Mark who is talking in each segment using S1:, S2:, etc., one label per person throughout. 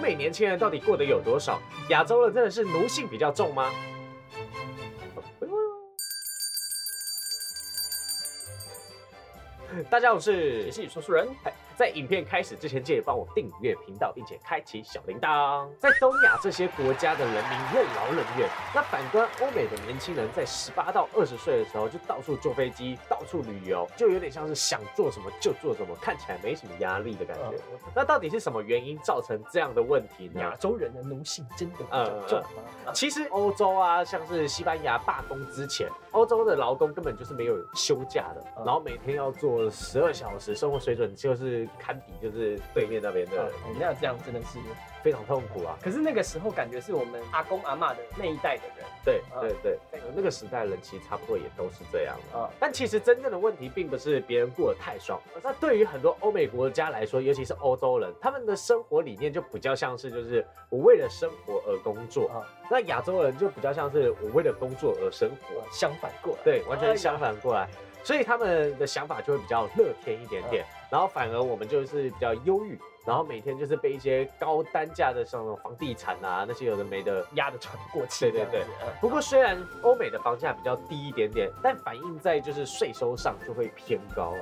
S1: 美年轻人到底过得有多少？亚洲人真的是奴性比较重吗？大家好，我是
S2: 也是说书人。
S1: 在影片开始之前，记得帮我订阅频道，并且开启小铃铛。在东亚这些国家的人民任劳任怨，那反观欧美的年轻人，在十八到二十岁的时候就到处坐飞机、到处旅游，就有点像是想做什么就做什么，看起来没什么压力的感觉。那到底是什么原因造成这样的问题呢？
S2: 亚洲人的奴性真的比较重吗？
S1: 其实欧洲啊，像是西班牙罢工之前，欧洲的劳工根本就是没有休假的，然后每天要做十二小时，生活水准就是。堪比就是对面那边的，
S2: 那这样真的是
S1: 非常痛苦啊！
S2: 可是那个时候感觉是我们阿公阿妈的那一代的人，
S1: 对对对，那个时代人其实差不多也都是这样的。但其实真正的问题并不是别人过得太爽，那对于很多欧美国家来说，尤其是欧洲人，他们的生活理念就比较像是就是我为了生活而工作。那亚洲人就比较像是我为了工作而生活，
S2: 相反过来，
S1: 对，完全相反过来。所以他们的想法就会比较乐天一点点，然后反而我们就是比较忧郁，然后每天就是被一些高单价的像房地产啊那些有的没的
S2: 压得喘不过气。
S1: 对对对。不过虽然欧美的房价比较低一点点，但反映在就是税收上就会偏高。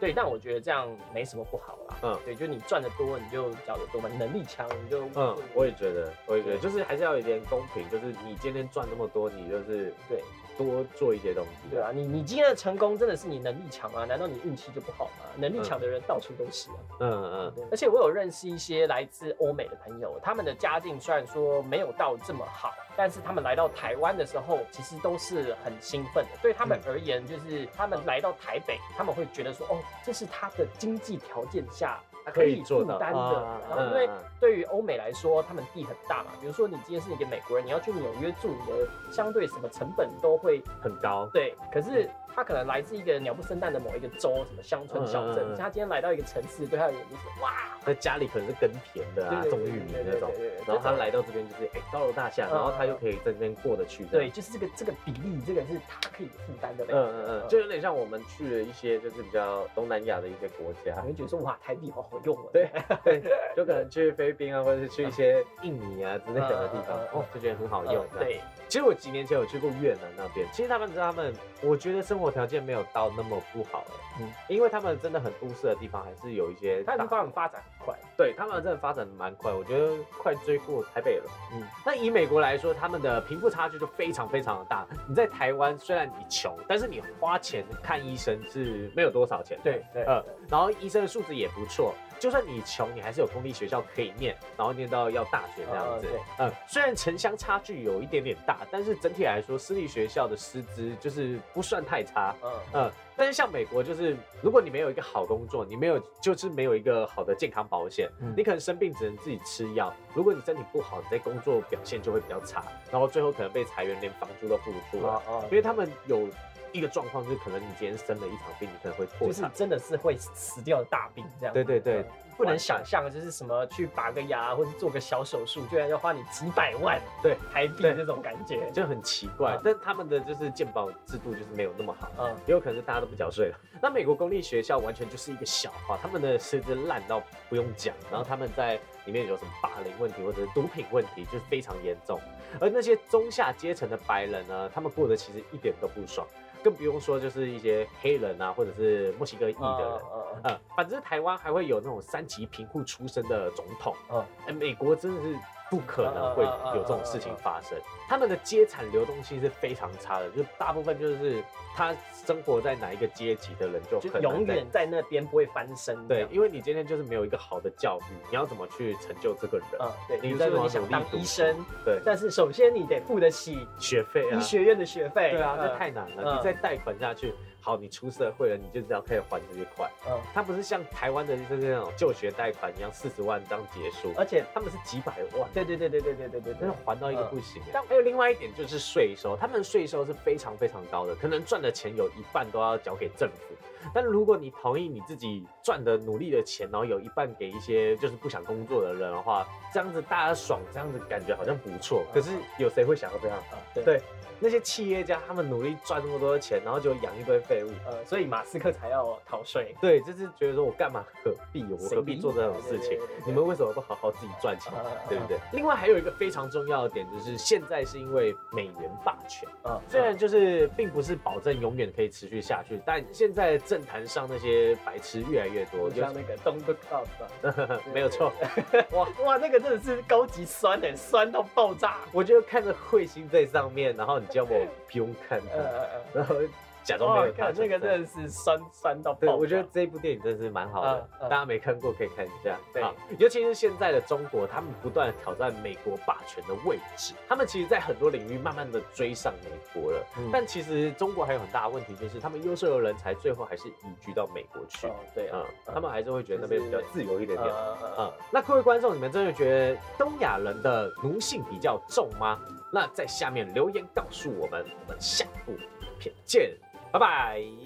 S2: 对，但我觉得这样没什么不好啦。嗯。对，就你赚的多你就缴的多嘛，能力强你就。
S1: 嗯，我也觉得，我也觉得，就是还是要有一点公平，就是你今天赚那么多，你就是
S2: 对。
S1: 多做一些东西，
S2: 对啊，你你今天的成功真的是你能力强吗？难道你运气就不好吗？能力强的人到处都是啊。嗯嗯。而且我有认识一些来自欧美的朋友，他们的家境虽然说没有到这么好，但是他们来到台湾的时候，其实都是很兴奋的。对他们而言，就是他们来到台北，他们会觉得说，哦，这是他的经济条件下。可以负担的，然后因为对于欧美来说，他们地很大嘛。比如说你今天是一个美国人，你要去纽约住，你的相对什么成本都会
S1: 很高。
S2: 对，可是。他可能来自一个鸟不生蛋的某一个州，什么乡村小镇。他今天来到一个城市，对他而言就是哇，
S1: 在家里可能是耕田的啊，种玉米那种。然后他来到这边就是哎高楼大厦，然后他又可以在这边过得去。
S2: 对，就是这个这个比例，这个是他可以负担的。嗯嗯
S1: 嗯，就有点像我们去了一些就是比较东南亚的一些国家，
S2: 你会觉得说哇台币好好用啊。
S1: 对 对，就可能去菲律宾啊，或者是去一些印尼啊之类的地方，哦就觉得很好用。
S2: 对。
S1: 其实我几年前有去过越南那边，其实他们他们，我觉得生活条件没有到那么不好哎，嗯，因为他们真的很都市的地方还是有一些，
S2: 他们发展发展很快，
S1: 对他们真的发展蛮快，我觉得快追过台北了，嗯，那以美国来说，他们的贫富差距就非常非常的大。你在台湾虽然你穷，但是你花钱看医生是没有多少钱，
S2: 对对，嗯，
S1: 然后医生的素质也不错。就算你穷，你还是有公立学校可以念，然后念到要大学这样子。嗯，虽然城乡差距有一点点大，但是整体来说，私立学校的师资就是不算太差。嗯嗯，但是像美国，就是如果你没有一个好工作，你没有就是没有一个好的健康保险，你可能生病只能自己吃药。如果你身体不好，你在工作表现就会比较差，然后最后可能被裁员，连房租都付不出来。因为他们有。一个状况就是，可能你今天生了一场病，你可能会破
S2: 产，就是真的是会死掉的大病这样。
S1: 对对对，
S2: 不能想象，就是什么去拔个牙或者做个小手术，居然要花你几百万
S1: 对
S2: 台币这种感觉，
S1: 就很奇怪。但他们的就是健保制度就是没有那么好，嗯，也有可能是大家都不缴税了。那美国公立学校完全就是一个笑话，他们的师资烂到不用讲，然后他们在里面有什么霸凌问题或者是毒品问题，就是非常严重。而那些中下阶层的白人呢，他们过得其实一点都不爽。更不用说，就是一些黑人啊，或者是墨西哥裔的人，嗯，反正台湾还会有那种三级贫户出身的总统，嗯，哎，美国真的是。不可能会有这种事情发生。他们的阶层流动性是非常差的，就大部分就是他生活在哪一个阶级的人就
S2: 永远在那边不会翻身。
S1: 对，因为你今天就是没有一个好的教育，你要怎么去成就这个人？嗯，
S2: 对。你在说你想当医生，
S1: 对，
S2: 但是首先你得付得起
S1: 学费啊，
S2: 医学院的学费。
S1: 对啊，这太难了。你再贷款下去。好，你出社会了，你就知道可以还这些款。嗯，它不是像台湾的就是那种就学贷款一样，四十万这样结束，
S2: 而且
S1: 他们是几百万。
S2: 对对对对对对对对，
S1: 真的还到一个不行。但还有另外一点就是税收，他们税收是非常非常高的，可能赚的钱有一半都要交给政府。但如果你同意你自己赚的努力的钱，然后有一半给一些就是不想工作的人的话，这样子大家爽，这样子感觉好像不错。可是有谁会想要这样啊？对。那些企业家，他们努力赚那么多的钱，然后就养一堆废物，
S2: 呃，所以马斯克才要逃税。
S1: 对，就是觉得说我干嘛何必，我何必做这种事情？你们为什么不好好自己赚钱？对不对？另外还有一个非常重要的点，就是现在是因为美元霸虽然就是并不是保证永远可以持续下去，但现在政坛上那些白痴越来越多，就
S2: 像那个东哥 club，
S1: 没有错。
S2: 哇哇，那个真的是高级酸的，酸到爆炸。
S1: 我就看着彗星在上面，然后你。叫我不用看它，然后假装没有看。
S2: 那个真的是酸酸到爆。
S1: 对，我觉得这一部电影真的是蛮好的，大家没看过可以看一下。对，尤其是现在的中国，他们不断的挑战美国霸权的位置，他们其实，在很多领域慢慢的追上美国了。但其实中国还有很大的问题，就是他们优秀的人才最后还是移居到美国去。
S2: 对啊，
S1: 他们还是会觉得那边比较自由一点点。嗯，那各位观众，你们真的觉得东亚人的奴性比较重吗？那在下面留言告诉我们，我们下部片见，拜拜。